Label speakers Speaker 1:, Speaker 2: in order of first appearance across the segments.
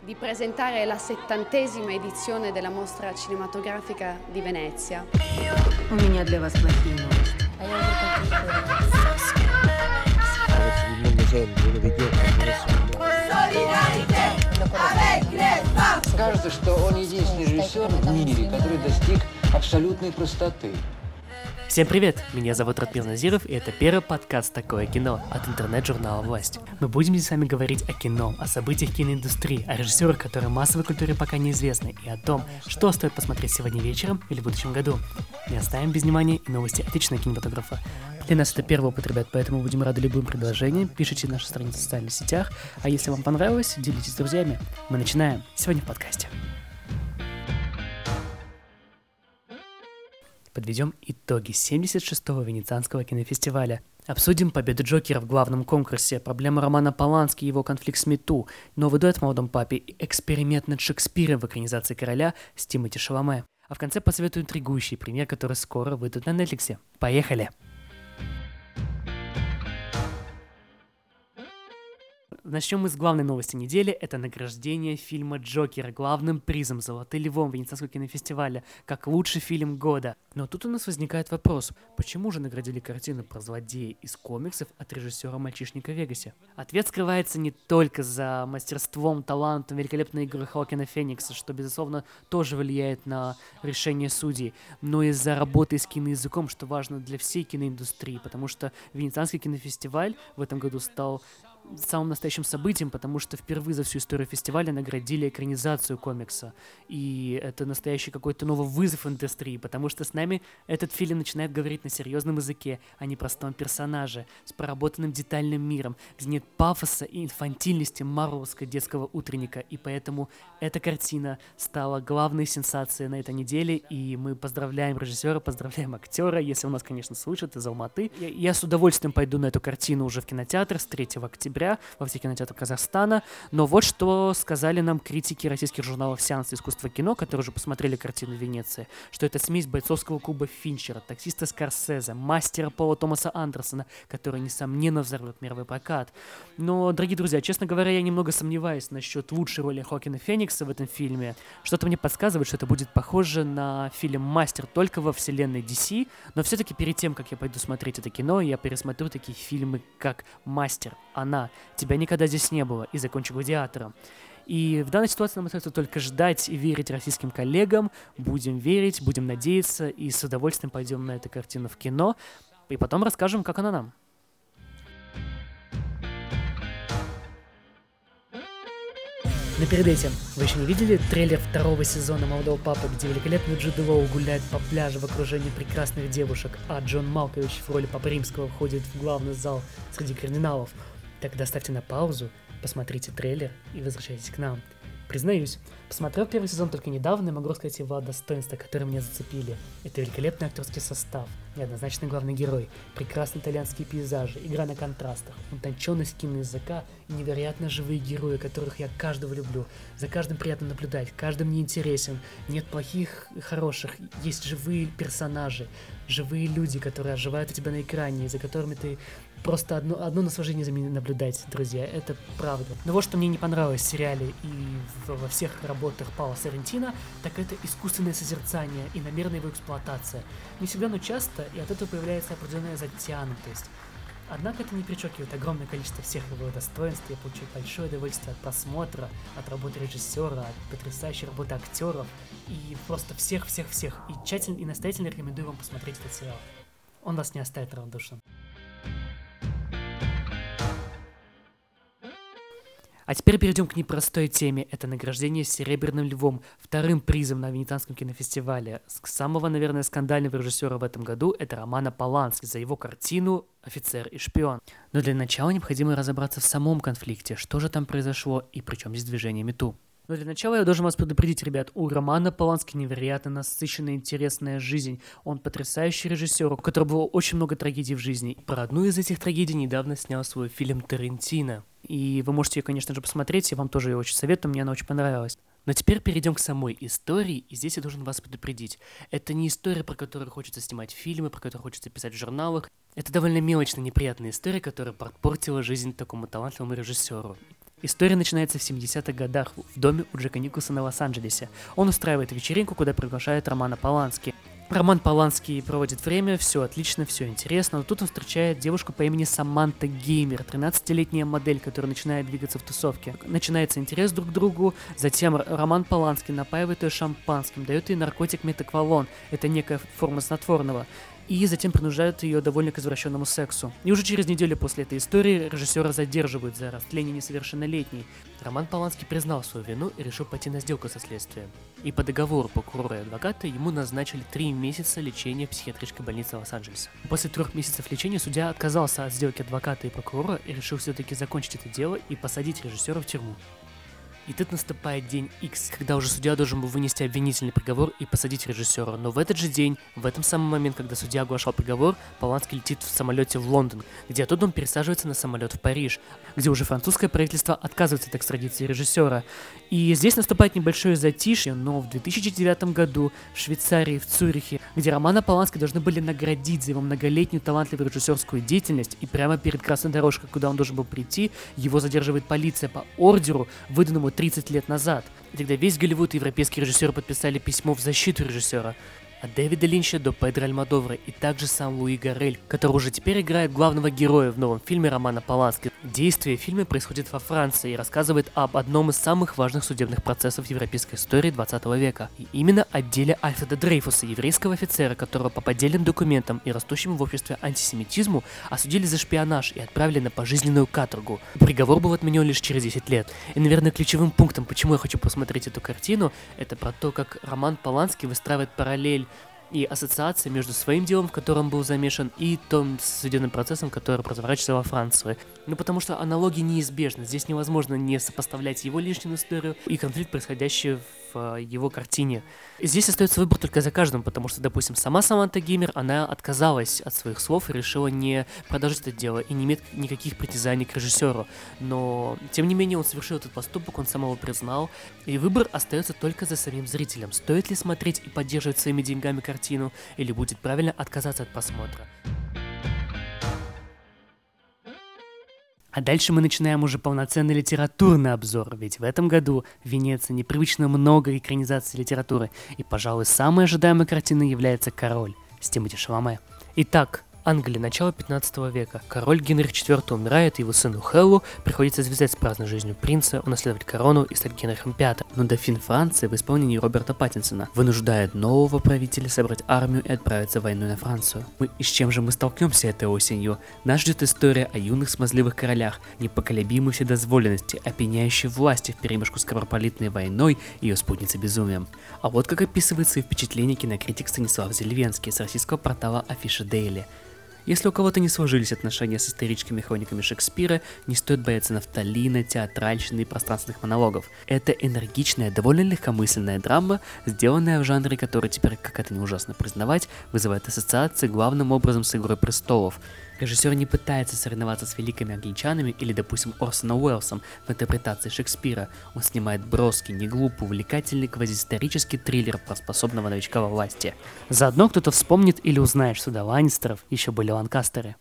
Speaker 1: di presentare la settantesima edizione della mostra cinematografica di Venezia.
Speaker 2: У меня для вас плохие новости.
Speaker 3: il mondo sempre, uno vediamo,
Speaker 4: Кажется, что он единственный режиссер в мире, который достиг абсолютной простоты.
Speaker 5: Всем привет! Меня зовут Ратмир Назиров, и это первый подкаст «Такое кино» от интернет-журнала «Власть». Мы будем здесь с вами говорить о кино, о событиях киноиндустрии, о режиссерах, которые массовой культуре пока неизвестны, и о том, что стоит посмотреть сегодня вечером или в будущем году. Не оставим без внимания новости отечественного кинематографа. Для нас это первый опыт, ребят, поэтому будем рады любым предложениям. Пишите наши страницы в социальных сетях, а если вам понравилось, делитесь с друзьями. Мы начинаем сегодня в подкасте. Подведем итоги 76-го Венецианского кинофестиваля. Обсудим победу Джокера в главном конкурсе, проблему Романа Полански и его конфликт с Мету, новый дуэт в «Молодом папе» и эксперимент над Шекспиром в экранизации «Короля» с Тимоти Шаломе. А в конце посоветую интригующий пример, который скоро выйдет на Netflix. Поехали! Начнем мы с главной новости недели. Это награждение фильма «Джокер» главным призом «Золотым львом» Венецианского кинофестиваля как лучший фильм года. Но тут у нас возникает вопрос, почему же наградили картину про злодея из комиксов от режиссера «Мальчишника Вегасе»? Ответ скрывается не только за мастерством, талантом, великолепной игры Хокина Феникса, что, безусловно, тоже влияет на решение судей, но и за работой с киноязыком, что важно для всей киноиндустрии, потому что Венецианский кинофестиваль в этом году стал самым настоящим событием, потому что впервые за всю историю фестиваля наградили экранизацию комикса. И это настоящий какой-то новый вызов индустрии, потому что с нами этот фильм начинает говорить на серьезном языке, а не простом персонаже, с проработанным детальным миром, где нет пафоса и инфантильности марвелского детского утренника. И поэтому эта картина стала главной сенсацией на этой неделе, и мы поздравляем режиссера, поздравляем актера, если он нас, конечно, слышит, из Алматы. Я, я с удовольствием пойду на эту картину уже в кинотеатр с 3 октября, октября во всех кинотеатрах Казахстана. Но вот что сказали нам критики российских журналов «Сеанс искусства кино», которые уже посмотрели картину Венеции, что это смесь бойцовского клуба Финчера, таксиста Скорсезе, мастера Пола Томаса Андерсона, который, несомненно, взорвет мировой прокат. Но, дорогие друзья, честно говоря, я немного сомневаюсь насчет лучшей роли Хокина Феникса в этом фильме. Что-то мне подсказывает, что это будет похоже на фильм «Мастер» только во вселенной DC, но все-таки перед тем, как я пойду смотреть это кино, я пересмотрю такие фильмы, как «Мастер», «Она», тебя никогда здесь не было, и закончи гладиатором. И в данной ситуации нам остается только ждать и верить российским коллегам. Будем верить, будем надеяться, и с удовольствием пойдем на эту картину в кино, и потом расскажем, как она нам. Но перед этим, вы еще не видели трейлер второго сезона «Молодого папы», где великолепный Джуд Лоу гуляет по пляжу в окружении прекрасных девушек, а Джон Малкович в роли Папы Римского входит в главный зал среди кардиналов? Тогда ставьте на паузу, посмотрите трейлер и возвращайтесь к нам. Признаюсь, посмотрел первый сезон только недавно и могу сказать его достоинства, которые меня зацепили. Это великолепный актерский состав, неоднозначный главный герой, прекрасные итальянские пейзажи, игра на контрастах, утонченность киноязыка и невероятно живые герои, которых я каждого люблю. За каждым приятно наблюдать, каждый мне интересен. Нет плохих и хороших, есть живые персонажи, живые люди, которые оживают у тебя на экране, за которыми ты просто одно, одно наслаждение за ними наблюдать, друзья, это правда. Но вот что мне не понравилось в сериале и во всех работах Паула Сарентина, так это искусственное созерцание и намеренная его эксплуатация. Не всегда, но часто, и от этого появляется определенная затянутость. Однако это не перечеркивает огромное количество всех его достоинств. Я получил большое удовольствие от просмотра, от работы режиссера, от потрясающей работы актеров и просто всех-всех-всех. И тщательно и настоятельно рекомендую вам посмотреть этот сериал. Он вас не оставит равнодушным. А теперь перейдем к непростой теме. Это награждение Серебряным Львом, вторым призом на Венецианском кинофестивале. Самого, наверное, скандального режиссера в этом году это Романа Полански за его картину «Офицер и шпион». Но для начала необходимо разобраться в самом конфликте, что же там произошло и при чем здесь движение Мету. Но для начала я должен вас предупредить, ребят, у Романа Полански невероятно насыщенная, интересная жизнь. Он потрясающий режиссер, у которого было очень много трагедий в жизни. Про одну из этих трагедий недавно снял свой фильм «Тарантино». И вы можете ее, конечно же, посмотреть, я вам тоже ее очень советую, мне она очень понравилась. Но теперь перейдем к самой истории, и здесь я должен вас предупредить. Это не история, про которую хочется снимать фильмы, про которую хочется писать в журналах. Это довольно мелочная, неприятная история, которая подпортила жизнь такому талантливому режиссеру. История начинается в 70-х годах в доме у Джека Николсона в Лос-Анджелесе. Он устраивает вечеринку, куда приглашает Романа Полански. Роман Поланский проводит время, все отлично, все интересно, но тут он встречает девушку по имени Саманта Геймер, 13-летняя модель, которая начинает двигаться в тусовке. Начинается интерес друг к другу, затем Роман Поланский напаивает ее шампанским, дает ей наркотик метаквалон, это некая форма снотворного и затем принуждают ее довольно к извращенному сексу. И уже через неделю после этой истории режиссера задерживают за растление несовершеннолетней. Роман Поланский признал свою вину и решил пойти на сделку со следствием. И по договору прокурора и адвоката ему назначили три месяца лечения в психиатрической больнице Лос-Анджелеса. После трех месяцев лечения судья отказался от сделки адвоката и прокурора и решил все-таки закончить это дело и посадить режиссера в тюрьму. И тут наступает день X, когда уже судья должен был вынести обвинительный приговор и посадить режиссера. Но в этот же день, в этом самом момент, когда судья оглашал приговор, Поланский летит в самолете в Лондон, где оттуда он пересаживается на самолет в Париж, где уже французское правительство отказывается от экстрадиции режиссера. И здесь наступает небольшое затишье, но в 2009 году в Швейцарии, в Цюрихе, где Романа Полански должны были наградить за его многолетнюю талантливую режиссерскую деятельность, и прямо перед красной дорожкой, куда он должен был прийти, его задерживает полиция по ордеру, выданному 30 лет назад. И тогда весь Голливуд и европейские режиссеры подписали письмо в защиту режиссера. От Дэвида Линча до Педро Альмадовра и также сам Луи Гарель, который уже теперь играет главного героя в новом фильме Романа Полански. Действие фильма происходит во Франции и рассказывает об одном из самых важных судебных процессов европейской истории 20 века. И именно о деле Альфреда Дрейфуса, еврейского офицера, которого по поддельным документам и растущему в обществе антисемитизму осудили за шпионаж и отправили на пожизненную каторгу. Приговор был отменен лишь через 10 лет. И, наверное, ключевым пунктом, почему я хочу посмотреть эту картину, это про то, как Роман Поланский выстраивает параллель и ассоциация между своим делом, в котором был замешан, и том судебным процессом, который разворачивается во Франции. Ну, потому что аналогии неизбежны. Здесь невозможно не сопоставлять его личную историю и конфликт, происходящий в э, его картине. Здесь остается выбор только за каждым, потому что, допустим, сама Саманта Геймер, она отказалась от своих слов и решила не продолжить это дело и не иметь никаких притязаний к режиссеру. Но, тем не менее, он совершил этот поступок, он сам его признал, и выбор остается только за самим зрителем. Стоит ли смотреть и поддерживать своими деньгами картину, или будет правильно отказаться от просмотра. А дальше мы начинаем уже полноценный литературный обзор, ведь в этом году в Венеции непривычно много экранизаций литературы, и, пожалуй, самой ожидаемой картиной является «Король» с Тимоти Шаломе. Итак, Англия, начало 15 века. Король Генрих IV умирает, его сыну Хеллу приходится связать с праздной жизнью принца, унаследовать корону и стать Генрихом V. Но дофин Франции в исполнении Роберта Паттинсона вынуждает нового правителя собрать армию и отправиться в войну на Францию. Мы, и с чем же мы столкнемся этой осенью? Нас ждет история о юных смазливых королях, непоколебимой вседозволенности, опьяняющей власти в перемешку с кровопролитной войной и ее спутницей безумием. А вот как описывает свои впечатления кинокритик Станислав Зельвенский с российского портала Афиша Дейли. Если у кого-то не сложились отношения с историческими хрониками Шекспира, не стоит бояться нафталина, театральщины и пространственных монологов. Это энергичная, довольно легкомысленная драма, сделанная в жанре, который теперь, как это не ужасно признавать, вызывает ассоциации главным образом с «Игрой престолов». Режиссер не пытается соревноваться с великими англичанами или, допустим, Орсоном Уэллсом в интерпретации Шекспира. Он снимает броский, неглупый, увлекательный квазиисторический триллер про способного новичка во власти. Заодно кто-то вспомнит или узнает, что до Ланнистеров еще были Ланкастеры.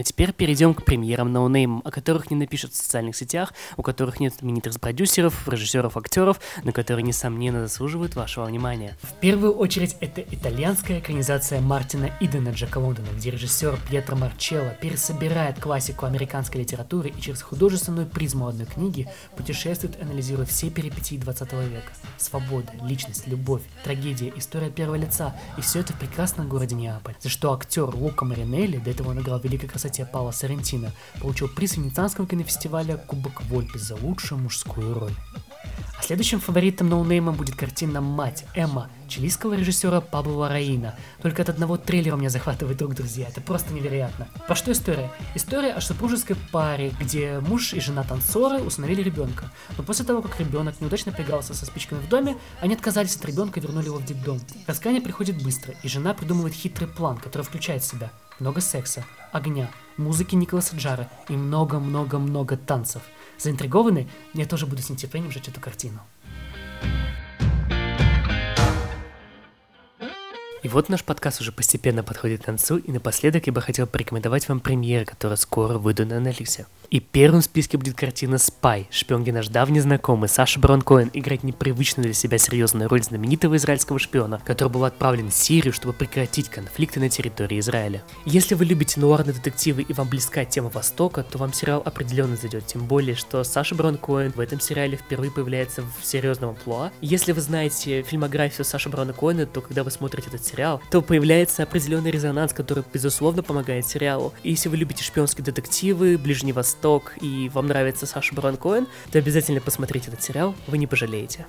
Speaker 5: А теперь перейдем к премьерам ноунеймам, о которых не напишут в социальных сетях, у которых нет именитых продюсеров, режиссеров, актеров, но которые, несомненно, заслуживают вашего внимания. В первую очередь, это итальянская экранизация Мартина Идена Джека Лондона, где режиссер Пьетро Марчелло пересобирает классику американской литературы и через художественную призму одной книги путешествует, анализируя все перипетии 20 века. Свобода, личность, любовь, трагедия, история первого лица, и все это в прекрасном городе Неаполь, за что актер Лука Маринелли, до этого он играл «Великой красоте кстати, Паула Соррентино, получил приз Венецианского кинофестиваля Кубок Вольпи за лучшую мужскую роль. А следующим фаворитом ноунейма будет картина «Мать» Эмма чилийского режиссера Пабло Лараина. Только от одного трейлера меня захватывает рук, друзья. Это просто невероятно. Про что история? История о супружеской паре, где муж и жена танцоры установили ребенка. Но после того, как ребенок неудачно поигрался со спичками в доме, они отказались от ребенка и вернули его в детдом. Раскаяние приходит быстро, и жена придумывает хитрый план, который включает в себя много секса, огня, музыки Николаса Джара и много-много-много танцев. Заинтригованы? Я тоже буду с нетерпением ждать эту картину. И вот наш подкаст уже постепенно подходит к концу, и напоследок я бы хотел порекомендовать вам премьеры, которые скоро выйдут на Netflix. И первым в списке будет картина «Спай», шпионки наш давний знакомый Саша Коэн играет непривычную для себя серьезную роль знаменитого израильского шпиона, который был отправлен в Сирию, чтобы прекратить конфликты на территории Израиля. Если вы любите нуарные детективы и вам близка тема Востока, то вам сериал определенно зайдет, тем более, что Саша Коэн в этом сериале впервые появляется в серьезном амплуа. Если вы знаете фильмографию Саши Брона Коэна, то когда вы смотрите этот сериал, то появляется определенный резонанс, который, безусловно, помогает сериалу. И если вы любите шпионские детективы, Ближний Восток, Восток и вам нравится Саша Барон Коэн, то обязательно посмотрите этот сериал, вы не пожалеете.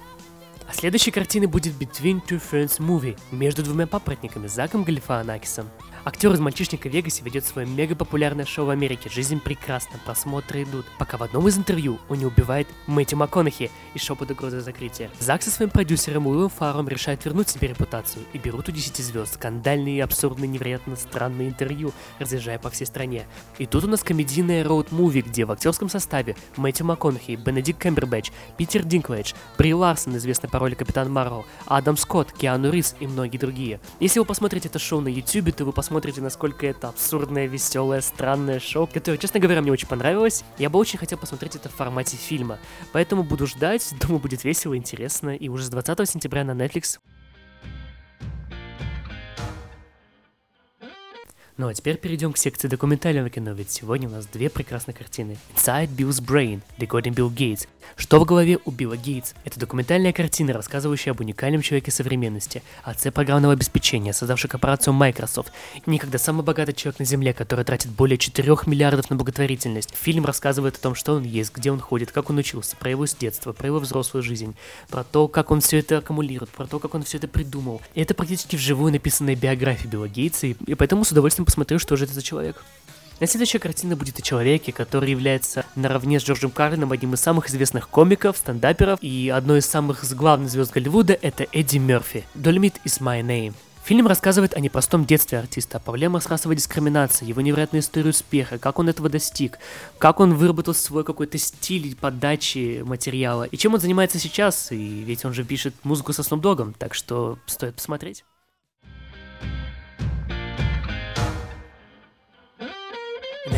Speaker 5: А следующей картиной будет Between Two Ferns Movie между двумя папоротниками Заком Галифаанакисом. Актер из «Мальчишника в Вегасе» ведет свое мега популярное шоу в Америке «Жизнь прекрасна», просмотры идут, пока в одном из интервью он не убивает Мэтью МакКонахи и шоу под угрозой закрытия. Зак со своим продюсером Уиллом Ферреллом решает вернуть себе репутацию и берут у 10 звезд скандальные, абсурдные, невероятно странные интервью, разъезжая по всей стране. И тут у нас комедийная роуд-муви, где в актерском составе Мэтью МакКонахи, Бенедикт Кэмбербэтч, Питер Динклэдж, Бри Ларсон, известный по роли Капитан Марвел, Адам Скотт, Киану Ривз и многие другие. Если вы посмотрите это шоу на YouTube, то вы посмотрите посмотрите, насколько это абсурдное, веселое, странное шоу, которое, честно говоря, мне очень понравилось. Я бы очень хотел посмотреть это в формате фильма. Поэтому буду ждать, думаю, будет весело, интересно. И уже с 20 сентября на Netflix Ну а теперь перейдем к секции документального кино, ведь сегодня у нас две прекрасные картины. Inside Bill's Brain, Decoding Bill Gates. Что в голове у Билла Гейтс? Это документальная картина, рассказывающая об уникальном человеке современности, отце программного обеспечения, создавший корпорацию Microsoft, никогда самый богатый человек на Земле, который тратит более 4 миллиардов на благотворительность. Фильм рассказывает о том, что он есть, где он ходит, как он учился, про его детство, про его взрослую жизнь, про то, как он все это аккумулирует, про то, как он все это придумал. И это практически вживую написанная биография Билла Гейтса, и, и поэтому с удовольствием посмотрю, что же это за человек. На следующая картина будет о человеке, который является наравне с Джорджем Карлином одним из самых известных комиков, стендаперов, и одной из самых главных звезд Голливуда — это Эдди Мерфи. Dolomite is my name. Фильм рассказывает о непростом детстве артиста, о проблемах с расовой дискриминацией, его невероятную историю успеха, как он этого достиг, как он выработал свой какой-то стиль подачи материала, и чем он занимается сейчас, и ведь он же пишет музыку со Dogg, так что стоит посмотреть.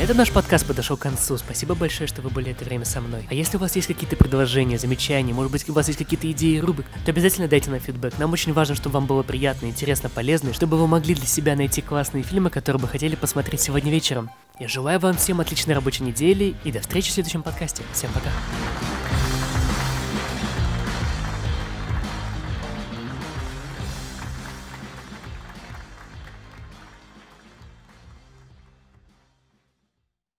Speaker 5: Этом наш подкаст подошел к концу. Спасибо большое, что вы были это время со мной. А если у вас есть какие-то предложения, замечания, может быть, у вас есть какие-то идеи рубрик, то обязательно дайте нам фидбэк. Нам очень важно, чтобы вам было приятно, интересно, полезно, и чтобы вы могли для себя найти классные фильмы, которые бы хотели посмотреть сегодня вечером. Я желаю вам всем отличной рабочей недели и до встречи в следующем подкасте. Всем пока.